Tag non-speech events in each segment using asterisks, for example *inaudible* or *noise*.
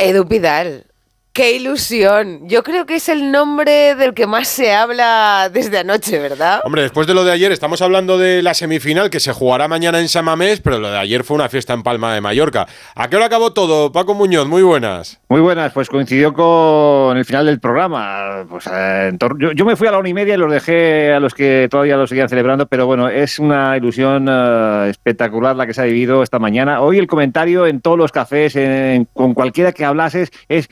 Edu Pidal. ¡Qué ilusión! Yo creo que es el nombre del que más se habla desde anoche, ¿verdad? Hombre, después de lo de ayer, estamos hablando de la semifinal que se jugará mañana en Samamés, pero lo de ayer fue una fiesta en Palma de Mallorca. ¿A qué hora acabó todo? Paco Muñoz, muy buenas. Muy buenas, pues coincidió con el final del programa. Pues, eh, yo, me fui a la una y media y los dejé a los que todavía lo seguían celebrando, pero bueno, es una ilusión eh, espectacular la que se ha vivido esta mañana. Hoy el comentario en todos los cafés, con cualquiera que hablases, es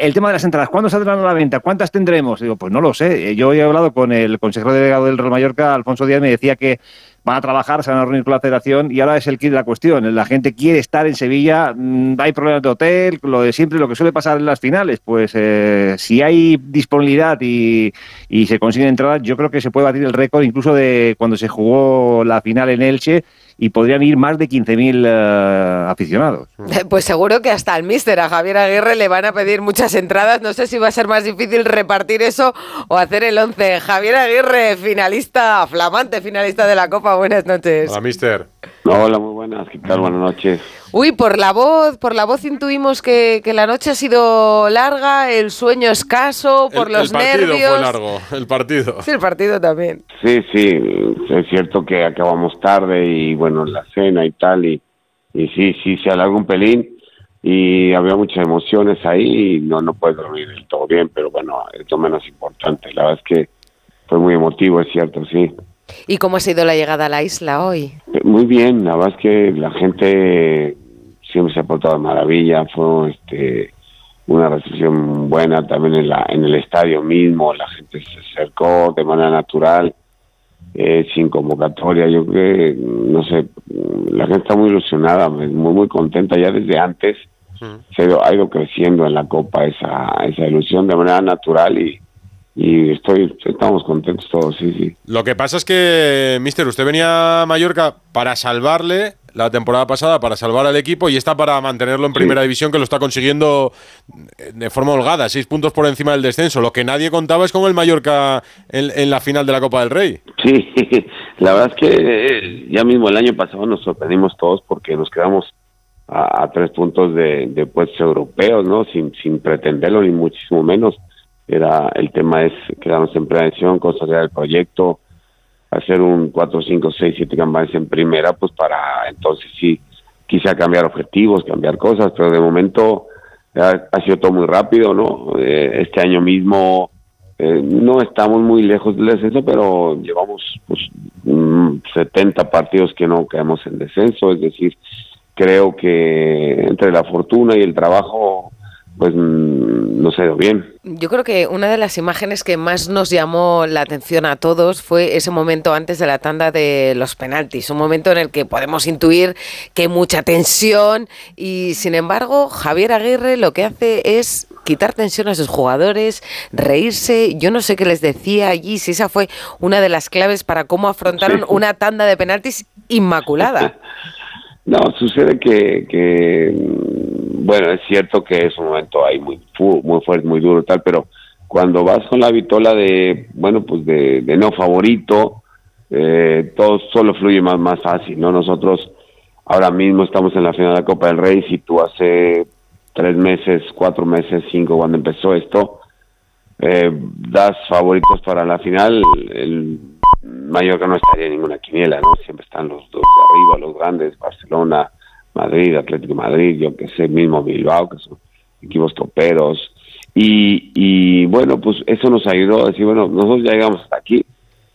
el tema de las entradas, ¿cuándo saldrán a la venta? ¿Cuántas tendremos? Digo, pues no lo sé. Yo he hablado con el consejero delegado del Real Mallorca, Alfonso Díaz, me decía que van a trabajar, se van a reunir con la federación y ahora es el kit de la cuestión. La gente quiere estar en Sevilla, mm, hay problemas de hotel, lo de siempre, lo que suele pasar en las finales. Pues eh, si hay disponibilidad y, y se consiguen entradas, yo creo que se puede batir el récord incluso de cuando se jugó la final en Elche y podrían ir más de 15.000 uh, aficionados. *laughs* Pues seguro que hasta al míster, a Javier Aguirre, le van a pedir muchas entradas. No sé si va a ser más difícil repartir eso o hacer el 11. Javier Aguirre, finalista, flamante finalista de la Copa. Buenas noches. Hola, mister. Hola, muy buenas. ¿Qué tal? Buenas noches. Uy, por la voz, por la voz intuimos que, la noche ha sido larga, el sueño escaso, por los nervios. El partido fue largo, el partido. Sí, el partido también. Sí, sí, es cierto que acabamos tarde y bueno, la cena y tal, y, y sí, sí, se alargó un pelín y había muchas emociones ahí y no, no puedes dormir del todo bien, pero bueno, es lo menos importante. La verdad es que fue muy emotivo, es cierto, sí. ¿Y cómo ha sido la llegada a la isla hoy? Muy bien, la verdad es que la gente siempre se ha portado de maravilla, fue este una recepción buena también en, la, en el estadio mismo, la gente se acercó de manera natural, eh, sin convocatoria, yo creo que, no sé, la gente está muy ilusionada, muy, muy contenta ya desde antes, se ha ido, creciendo en la Copa esa, esa ilusión de manera natural y, y estoy estamos contentos todos, sí, sí. Lo que pasa es que, mister, usted venía a Mallorca para salvarle la temporada pasada, para salvar al equipo y está para mantenerlo en primera división, que lo está consiguiendo de forma holgada, seis puntos por encima del descenso. Lo que nadie contaba es con el Mallorca en, la final de la Copa del Rey. Sí, *laughs* la verdad es que eh, ya mismo el año pasado nos sorprendimos todos porque nos quedamos a, tres puntos de, de puestos europeos, ¿no? Sin, sin pretenderlo ni muchísimo menos era el tema es quedarnos en prevención, consolidar el proyecto, hacer un 4, 5, 6, 7 campañas en primera, pues para entonces sí, quizá cambiar objetivos, cambiar cosas, pero de momento ha, sido todo muy rápido, ¿no? Eh, este año mismo eh, no estamos muy lejos del descenso, pero llevamos pues 70 mm, partidos que no quedamos en descenso, es decir, creo que entre la fortuna y el trabajo pues mm, no se ha bien. Yo creo que una de las imágenes que más nos llamó la atención a todos fue ese momento antes de la tanda de los penaltis, un momento en el que podemos intuir que hay mucha tensión y sin embargo Javier Aguirre lo que hace es quitar tensión a sus jugadores, reírse, yo no sé qué les decía allí, si esa fue una de las claves para cómo afrontaron una tanda de penaltis inmaculada. *laughs* No, sucede que, que bueno, es cierto que es un momento ahí muy, muy fuerte, muy duro, tal, pero cuando vas con la vitola de, bueno, pues de, no favorito, eh, todo solo fluye más, más fácil, ¿no? Nosotros ahora mismo estamos en la final de la Copa del Rey, si tú hace tres meses, cuatro meses, cinco, cuando empezó esto, eh, das favoritos para la final, el Mallorca no estaría en ninguna quiniela, ¿no? Siempre están los dos de arriba, los grandes, Barcelona, Madrid, Atlético Madrid, yo que sé, mismo Bilbao, que son equipos toperos. Y, y bueno, pues eso nos ayudó a decir, bueno, nosotros ya llegamos hasta aquí,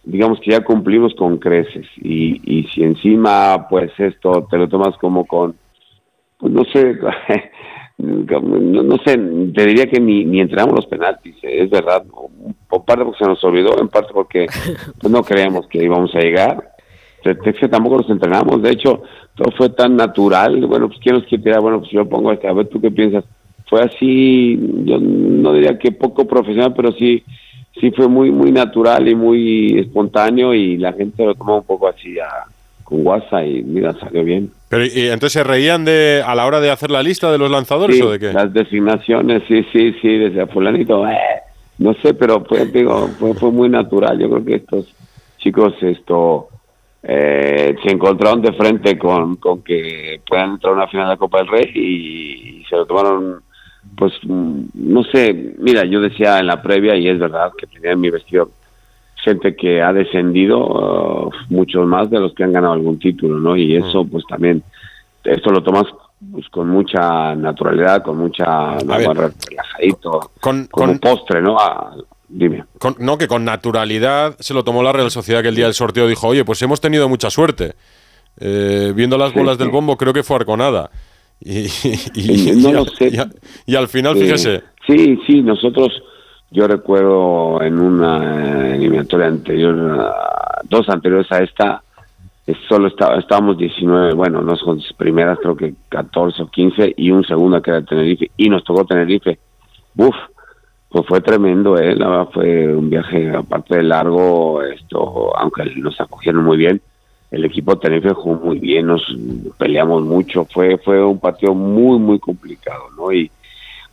digamos que ya cumplimos con creces. Y, y si encima, pues esto te lo tomas como con, pues no sé, *laughs* no, sé, te diría que ni, ni entregamos los penaltis, eh, es verdad, por parte porque se nos olvidó, en parte porque *laughs* pues, no creemos que íbamos a llegar. Que tampoco nos entrenamos, de hecho, todo fue tan natural, bueno, pues quién nos quiere bueno, pues yo pongo este, a ver tú qué piensas. Fue así, yo no diría que poco profesional, pero sí sí fue muy muy natural y muy espontáneo y la gente lo tomó un poco así con guasa y mira, salió bien. Pero y entonces se reían de a la hora de hacer la lista de los lanzadores o de qué? Las designaciones, sí, sí, sí, desde fulanito, eh, no sé, pero fue digo, fue, fue muy natural. Yo creo que estos chicos esto eh, se encontraron de frente con, con, que puedan entrar a una final de la Copa del Rey y, se lo tomaron pues, mm, no sé, mira, yo decía en la previa, y es verdad, que tenía en mi vestido gente que ha descendido, uh, muchos más de los que han ganado algún título, ¿no? Y eso, pues también, esto lo tomas pues, con mucha naturalidad, con mucha, ver. relajadito, Con- con- postre, ¿no? A- dime. Con- no, que con naturalidad se lo tomó la Real Sociedad que el día del sorteo dijo, oye, pues hemos tenido mucha suerte. Eh, viendo las bolas del bombo, creo que fue Arconada. *laughs* Y, y- No y lo al- sé. y al final, Eh, fíjese, Sí, sí, nosotros, yo recuerdo en una eliminatoria anterior, dos anteriores a esta, eh, solo estaba, estábamos 19, bueno, no son las primeras, creo que 14 o 15, y un segundo que era Tenerife, y nos tocó Tenerife. Uf, pues fue tremendo, ¿eh? La verdad fue un viaje, aparte de largo, esto, aunque nos acogieron muy bien, el equipo Tenerife jugó muy bien, nos peleamos mucho, fue fue un partido muy, muy complicado, ¿no? Y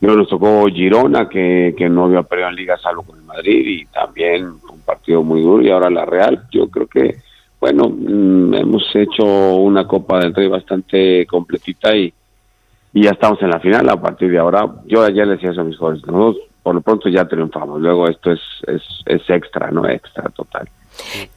luego nos tocó Girona, que, que no había perdido en Liga salvo con el Madrid, y también un partido muy duro, y ahora la Real, yo creo que, bueno, mm, hemos hecho una Copa del Rey bastante completita y, y ya estamos en la final, a partir de ahora, yo ayer le decía eso a mis jóvenes, nosotros por lo pronto ya triunfamos, luego esto es, es, es extra, no extra total.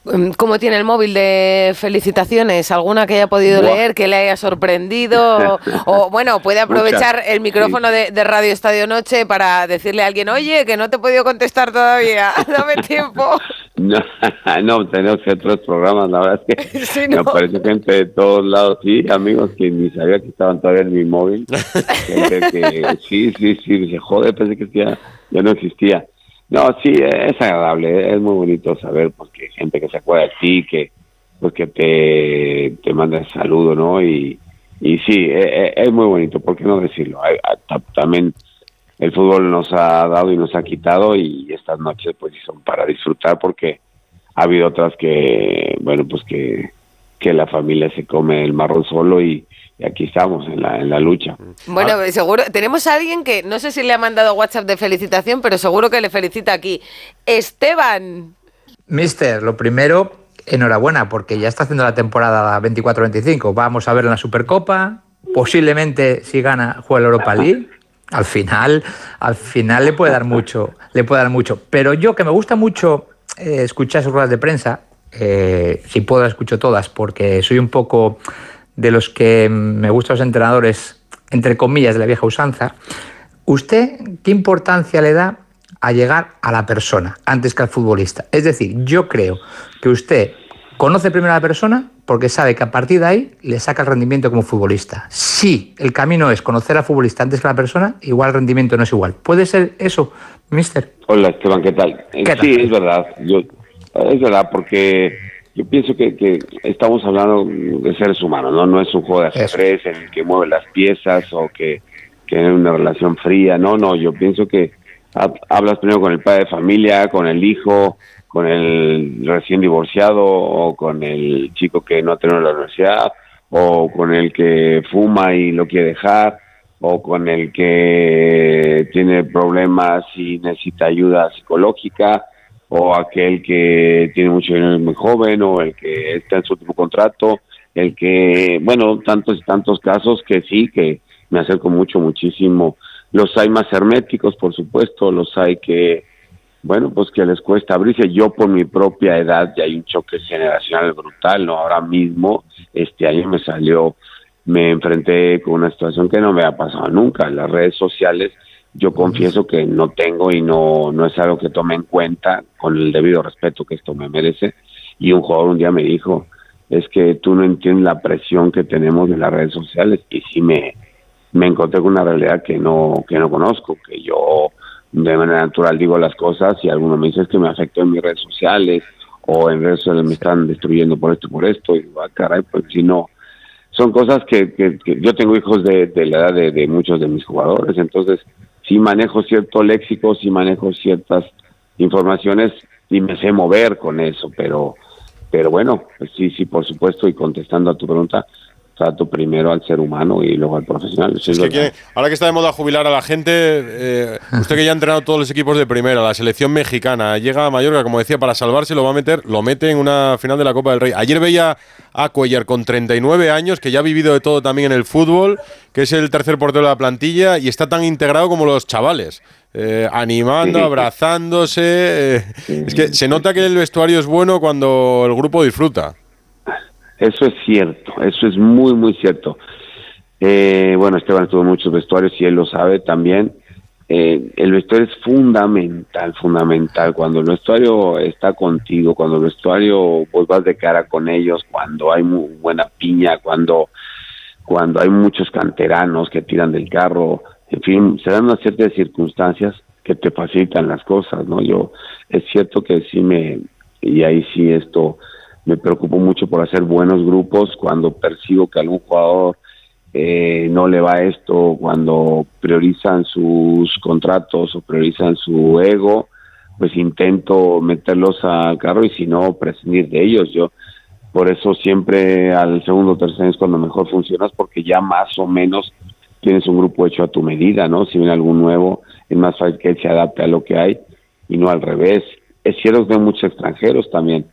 Mm, ¿Cómo tiene el móvil de felicitaciones? ¿Alguna que haya podido Buah. leer, que le haya sorprendido? *laughs* o, bueno, puede aprovechar Muchas, el micrófono de, de Radio Estadio Noche para decirle a alguien, oye, que no te he podido contestar todavía, *laughs* dame tiempo. *laughs* No, no, tenemos que otros programas, la verdad es que Sí, me ¿no? aparece gente de todos lados, sí, amigos que ni sabía que estaban todavía en mi móvil, gente que sí, sí, sí, dice, joder, pensé que ya, ya no existía. No, sí, es agradable, es muy bonito saber porque gente que se acuerda de ti, que pues que te, te manda el saludo, ¿no? Y, y sí, e- e- es, muy bonito, ¿por qué no decirlo? También el fútbol nos ha dado y nos ha quitado y estas noches pues son para disfrutar porque ha habido otras que, bueno, pues que, que la familia se come el marrón solo y, y aquí estamos en la, en la lucha. Bueno, seguro, tenemos a alguien que no sé si le ha mandado WhatsApp de felicitación, pero seguro que le felicita aquí. Esteban. Mister, lo primero, enhorabuena, porque ya está haciendo la temporada 24-25. Vamos a ver en la Supercopa. Posiblemente, si gana, juega la Europa League. Al final, al final le puede dar mucho, le puede dar mucho. Pero yo que me gusta mucho eh, escuchar sus ruedas de prensa, eh, si puedo las escucho todas, porque soy un poco de los que me gustan los entrenadores, entre comillas, de la vieja usanza. ¿Usted qué importancia le da a llegar a la persona antes que al futbolista? Es decir, yo creo que usted conoce primero a la persona porque sabe que a partir de ahí le saca el rendimiento como futbolista. Si el camino es conocer al futbolista antes que a la persona, igual el rendimiento no es igual. ¿Puede ser eso, mister? Hola Esteban, ¿qué tal? ¿Qué tal? Sí, es verdad, yo, es verdad porque yo pienso que, que estamos hablando de seres humanos, ¿no? No es un juego de ajedrez en el que mueve las piezas o que, que hay una relación fría, no, no, yo pienso que ha- hablas primero con el padre de familia, con el hijo, con el recién divorciado o con el chico que no ha tenido la universidad o con el que fuma y lo quiere dejar o con el que tiene problemas y necesita ayuda psicológica o aquel que tiene mucho dinero muy joven o el que está en su último contrato el que bueno tantos y tantos casos que sí que me acerco mucho muchísimo los hay más herméticos por supuesto los hay que bueno, pues que les cuesta abrirse. Yo por mi propia edad ya hay un choque generacional brutal, ¿no? Ahora mismo, este año me salió, me enfrenté con una situación que no me ha pasado nunca. Las redes sociales yo confieso que no tengo y no, no es algo que tome en cuenta con el debido respeto que esto me merece. Y un jugador un día me dijo, es que tú no entiendes la presión que tenemos en las redes sociales y sí me, me encontré con una realidad que no, que no conozco, que yo de manera natural digo las cosas y alguno me dice es que me afectó en mis redes sociales o en redes sociales me están destruyendo por esto por esto y digo, ah, caray, pues si no, son cosas que, que, yo tengo hijos de, de la edad de muchos de mis jugadores, entonces sí manejo cierto léxico, sí manejo ciertas informaciones y me sé mover con eso, pero pero bueno, pues sí, sí, por supuesto, y contestando a tu pregunta, trato primero al ser humano y luego al profesional. ahora que está de moda jubilar a la gente, eh, usted que ya ha entrenado todos los equipos de primera, la selección mexicana, llega a Mallorca, como decía, para salvarse, lo va a meter, lo mete en una final de la Copa del Rey. Ayer veía a Cuellar con 39 años, que ya ha vivido de todo también en el fútbol, que es el tercer portero de la plantilla y está tan integrado como los chavales. Eh, animando, abrazándose. Eh, es que se nota que el vestuario es bueno cuando el grupo disfruta. Eso es cierto, eso es muy, muy cierto. Eh, bueno, Esteban estuvo en muchos vestuarios y él lo sabe también. Eh, el vestuario es fundamental, fundamental. Cuando el vestuario está contigo, cuando el vestuario vos vas de cara con ellos, cuando hay buena piña, cuando, cuando hay muchos canteranos que tiran del carro, en fin, se dan una serie de circunstancias que te facilitan las cosas, ¿no? Yo, es cierto que sí me, y ahí sí esto me preocupo mucho por hacer buenos grupos cuando percibo que algún jugador eh, no le va esto, cuando priorizan sus contratos o priorizan su ego, pues intento meterlos al carro y si no, prescindir de ellos. Yo por eso siempre al segundo o tercer es cuando mejor funcionas porque ya más o menos tienes un grupo hecho a tu medida, ¿no? Si viene algún nuevo, es más fácil que él se adapte a lo que hay y no al revés. Es cierto que muchos extranjeros también,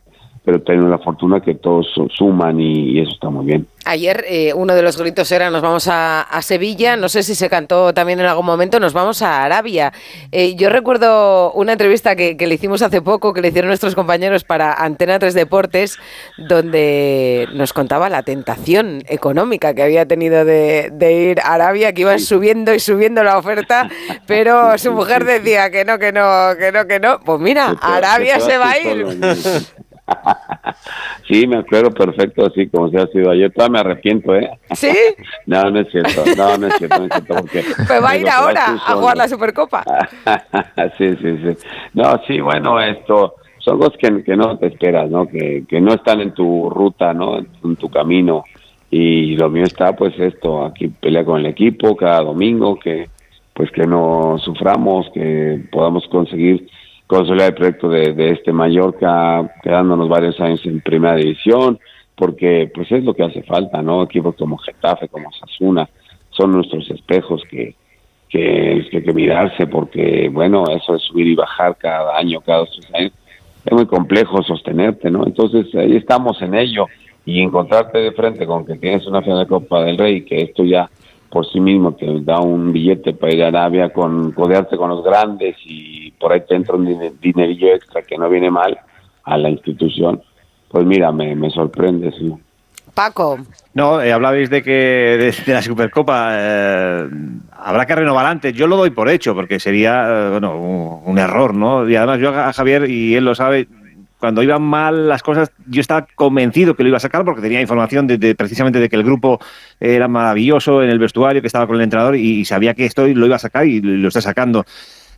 pero tengo la fortuna que todos suman y, eso está muy bien. Ayer eh, uno de los gritos era nos vamos a, Sevilla, no sé si se cantó también en algún momento, nos vamos a Arabia. Eh, yo recuerdo una entrevista que, le hicimos hace poco, que le hicieron nuestros compañeros para Antena 3 Deportes, donde nos contaba la tentación económica que había tenido de, ir a Arabia, que iban subiendo y subiendo la oferta, pero su mujer decía que no, que no, que no, que no. Pues mira, Arabia se va a ir. *laughs* sí, me acuerdo perfecto, así como se ha sido ayer. Todavía me arrepiento, ¿eh? ¿Sí? *laughs* no, no es cierto. No, no es cierto. No es cierto porque *laughs* pues va a ir ahora a jugar la Supercopa. sí, sí, sí. No, sí, bueno, esto son cosas que, que no te esperas, ¿no? Que, que no están en tu ruta, ¿no? En tu camino. Y lo mío está, pues, esto, aquí pelea con el equipo cada domingo, que pues que no suframos, que podamos conseguir consolidar el proyecto de, este Mallorca, quedándonos varios años en primera división, porque pues es lo que hace falta, ¿no? Equipos como Getafe, como Sasuna, son nuestros espejos que, que, hay que mirarse, porque bueno, eso de subir y bajar cada año, cada dos, tres años, es muy complejo sostenerte, ¿no? Entonces ahí estamos en ello y encontrarte de frente con que tienes una final de Copa del Rey, que esto ya por sí mismo te da un billete para ir a Arabia, con codearte con los grandes y por ahí te entra un dinerillo extra que no viene mal a la institución, pues mira, me, me sorprende, sí. Paco. No, eh, hablabais de que de, la Supercopa eh, habrá que renovar antes. Yo lo doy por hecho, porque sería eh, bueno, un, un, error, ¿no? Y además yo a Javier, y él lo sabe, cuando iban mal las cosas, yo estaba convencido que lo iba a sacar porque tenía información de, precisamente de que el grupo era maravilloso en el vestuario, que estaba con el entrenador y, sabía que esto lo iba a sacar y lo está sacando.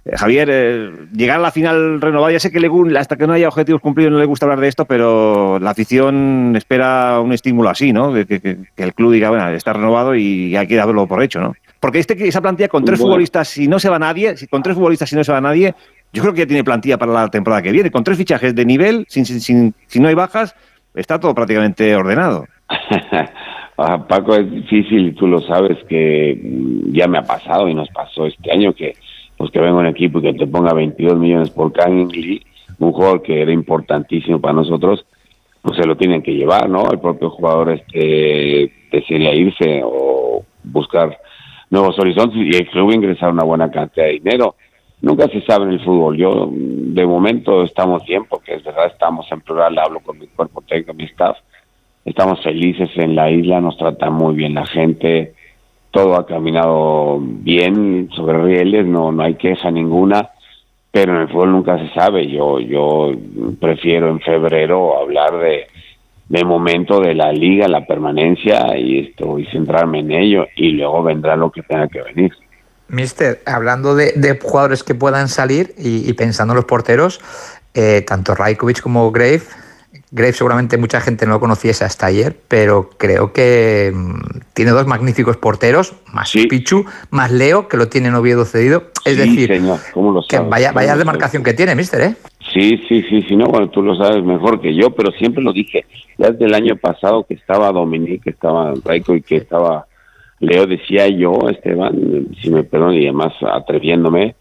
Eh, Javier, eh, llegar a la final renovada, ya sé que le, hasta que no haya objetivos cumplidos no le gusta hablar de esto, pero la afición espera un estímulo así, ¿no? Que, que, el club diga, bueno, está renovado y hay que darlo por hecho, ¿no? Porque este, esa plantilla con tres futbolistas, si no se va nadie, con tres futbolistas, si no se va nadie, yo creo que ya tiene plantilla para la temporada que viene. Con tres fichajes de nivel, sin, sin, si no hay bajas, está todo prácticamente ordenado. *laughs* Ah, Paco, es difícil, tú lo sabes, que mm, ya me ha pasado y nos pasó este año que pues que venga un equipo que te ponga 22 millones por Lee, un jugador que era importantísimo para nosotros, pues se lo tienen que llevar, ¿no? El propio jugador este irse o buscar nuevos horizontes y el club ingresar una buena cantidad de dinero nunca se sabe en el fútbol. Yo, de momento, estamos bien, porque es verdad, estamos en plural, hablo con mi cuerpo técnico, mi staff. Estamos felices en la isla, nos trata muy bien la gente, todo ha caminado bien sobre rieles, no, no hay queja ninguna, pero en el fútbol nunca se sabe. Yo, yo prefiero en febrero hablar de, de momento de la liga, la permanencia y esto y centrarme en ello y luego vendrá lo que tenga que venir. Mister, hablando de, jugadores que puedan salir y, pensando en los porteros, eh, tanto Rajkovic como Grave, Grave seguramente mucha gente no lo conociese hasta ayer, pero creo que mm, tiene dos magníficos porteros, más Pichu, más Leo, que lo tiene en Oviedo cedido. Es decir, que vaya, vaya demarcación que tiene, Mister, ¿eh? Sí, sí, sí, sí, no, bueno, tú lo sabes mejor que yo, pero siempre lo dije. Ya desde el año pasado que estaba Dominique, que estaba Raico y que estaba Leo, decía yo, Esteban, si me perdonan y además atreviéndome,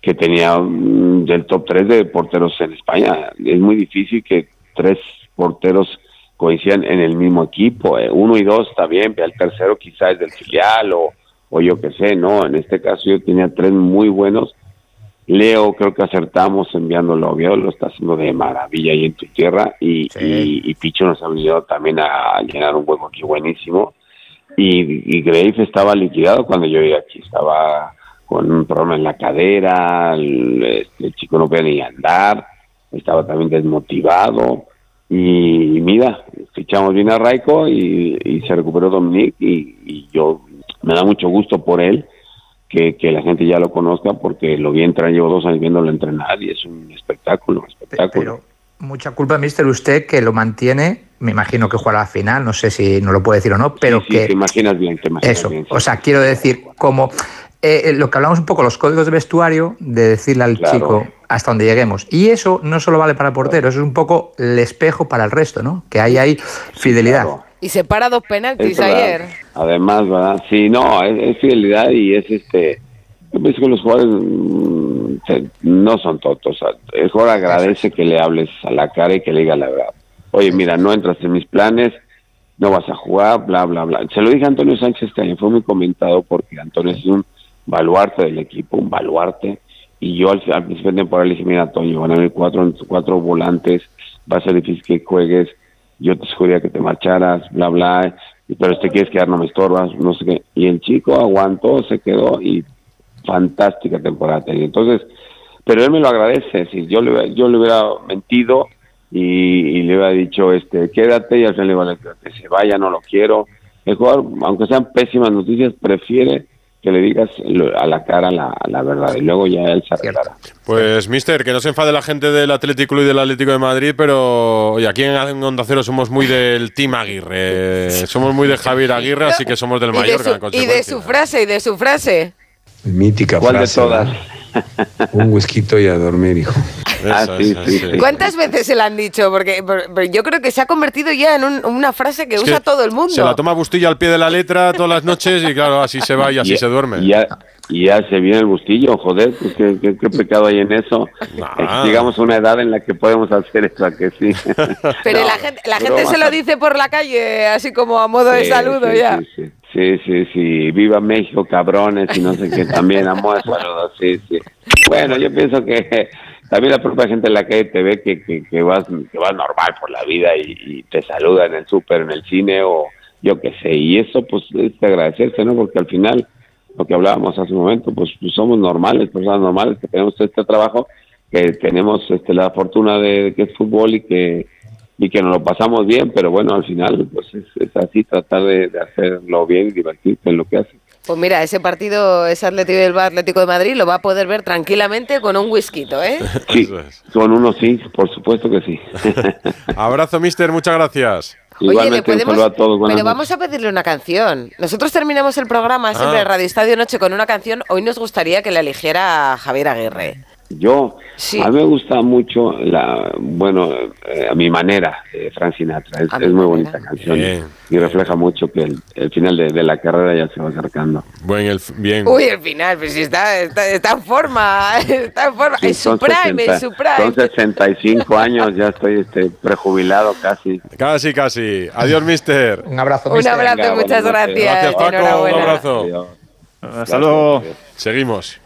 que tenía del top 3 de porteros en España. Es muy difícil que tres porteros coincidan en el mismo equipo. eh. Uno y dos está bien, el tercero quizás es del filial o, o yo qué sé, no. En este caso yo tenía tres muy buenos. Leo, creo que acertamos enviándolo a Oviedo, lo está haciendo de maravilla ahí en tu tierra. Y, y, y Picho nos ha venido también a llenar un hueco aquí buenísimo. Y, y Graves estaba liquidado cuando yo llegué aquí, estaba con un problema en la cadera, el, este, el chico no podía ni andar, estaba también desmotivado. Y, mira, fichamos bien a Raico y, y se recuperó Dominic y, yo me da mucho gusto por él que, la gente ya lo conozca porque lo vi entrar, llevo dos años viéndolo entrenar y es un espectáculo, espectáculo. Mucha culpa, mister, usted que lo mantiene, me imagino que jugará la final, no sé si no lo puede decir o no, pero Sí, sí, que... te imaginas bien, te imaginas Eso, bien, sí. o sea, quiero decir, como eh, lo que hablamos un poco, los códigos de vestuario, de decirle al Claro. chico hasta donde lleguemos. Y eso no solo vale para el portero, eso es un poco el espejo para el resto, ¿no? Que ahí hay fidelidad. Claro. Y se para dos penaltis ayer. Además, ¿verdad? Sí, no, es, es fidelidad y es este. Yo pienso que los jugadores mm, no son tontos. O sea, el jugador agradece que le hables a la cara y que le diga la verdad. Oye, mira, no entras en mis planes, no vas a jugar, bla, bla, bla. Se lo dije a Antonio Sánchez que fue muy comentado porque Antonio es un baluarte del equipo, un baluarte. Y yo al, principio de temporada le dije, mira, Antonio, van a haber cuatro, cuatro volantes, va a ser difícil que juegues, yo te sugería que te marcharas, bla, bla, pero si te quieres quedar no me estorbas, no sé qué. Y el chico aguantó, se quedó y fantástica temporada tenía. Entonces, pero él me lo agradece, si yo le, yo le hubiera mentido y, y le hubiera dicho, este, quédate y al final le iba a decir que se vaya, no lo quiero. El jugador, aunque sean pésimas noticias, prefiere que le digas a la cara la, la verdad y luego ya él se arreglará. Pues, mister, que no se enfade la gente del Atlético Club y del Atlético de Madrid, pero oye, aquí en Onda Cero somos muy del Team Aguirre. Somos muy de Javier Aguirre, así que somos del Y de, Mallorca. en su, y de su frase, y de su frase. Mítica ¿Cuál de frase. todas? Un whisky y a dormir, hijo. Ah, sí, sí. ¿Cuántas veces se la han dicho? Porque, yo creo que se ha convertido ya en un- una frase que Es usa que todo el mundo. Se la toma Bustillo al pie de la letra todas las noches y claro, así se va y así Y- se duerme. Y ya, y ya se viene el bustillo, joder, pues qué, qué- qué pecado hay en eso. Nah. Eh, Llegamos a una edad en la que podemos hacer eso, ¿a que sí. *laughs* Pero No, la gente, la gente se lo dice por la calle, así como a modo de saludo sí, ya. Sí, sí, sí, sí, sí. Viva México, cabrones, y no sé qué, también a modo de saludo, sí, sí. Bueno, yo pienso que también la propia gente en la calle te ve que, que, vas que vas normal por la vida y, te saluda en el súper, en el cine o yo qué sé. Y eso, pues, es de agradecerse, ¿no? Porque al final, lo que hablábamos hace un momento, pues, pues somos normales, personas normales que tenemos este trabajo, que tenemos este, la fortuna de que es fútbol y que y que nos lo pasamos bien, pero bueno, al final pues es, así, tratar de, hacerlo bien y divertirse en lo que hace. Pues mira, ese partido, ese Atlético del Atlético de Madrid, lo va a poder ver tranquilamente con un whisky, ¿eh? *laughs* Sí, con uno sí, por supuesto que sí. *laughs* Abrazo, mister, muchas gracias. Igualmente un saludo a todos. pero noches. vamos a pedirle una canción. Nosotros terminamos el programa siempre Ah. en Radio Estadio Noche con una canción. Hoy nos gustaría que la eligiera Javier Aguirre. Yo, Sí. a mí me gusta mucho, la bueno, eh, a mi manera, de Frank Sinatra. Es, es muy manera. bonita canción Bien. y refleja mucho que el, el final de, de la carrera ya se va acercando. Buen, el, bien. Uy, el final, pues sí, está, está, está en forma, *laughs* está en forma. En su Son prime, 60 su prime. Son 65 años, ya estoy este, prejubilado casi. Casi, casi. Adiós, mister. Un abrazo, Un mister. abrazo, Venga, muchas gracias. Gracias, Paco. Un abrazo. Adiós. Hasta luego. Seguimos.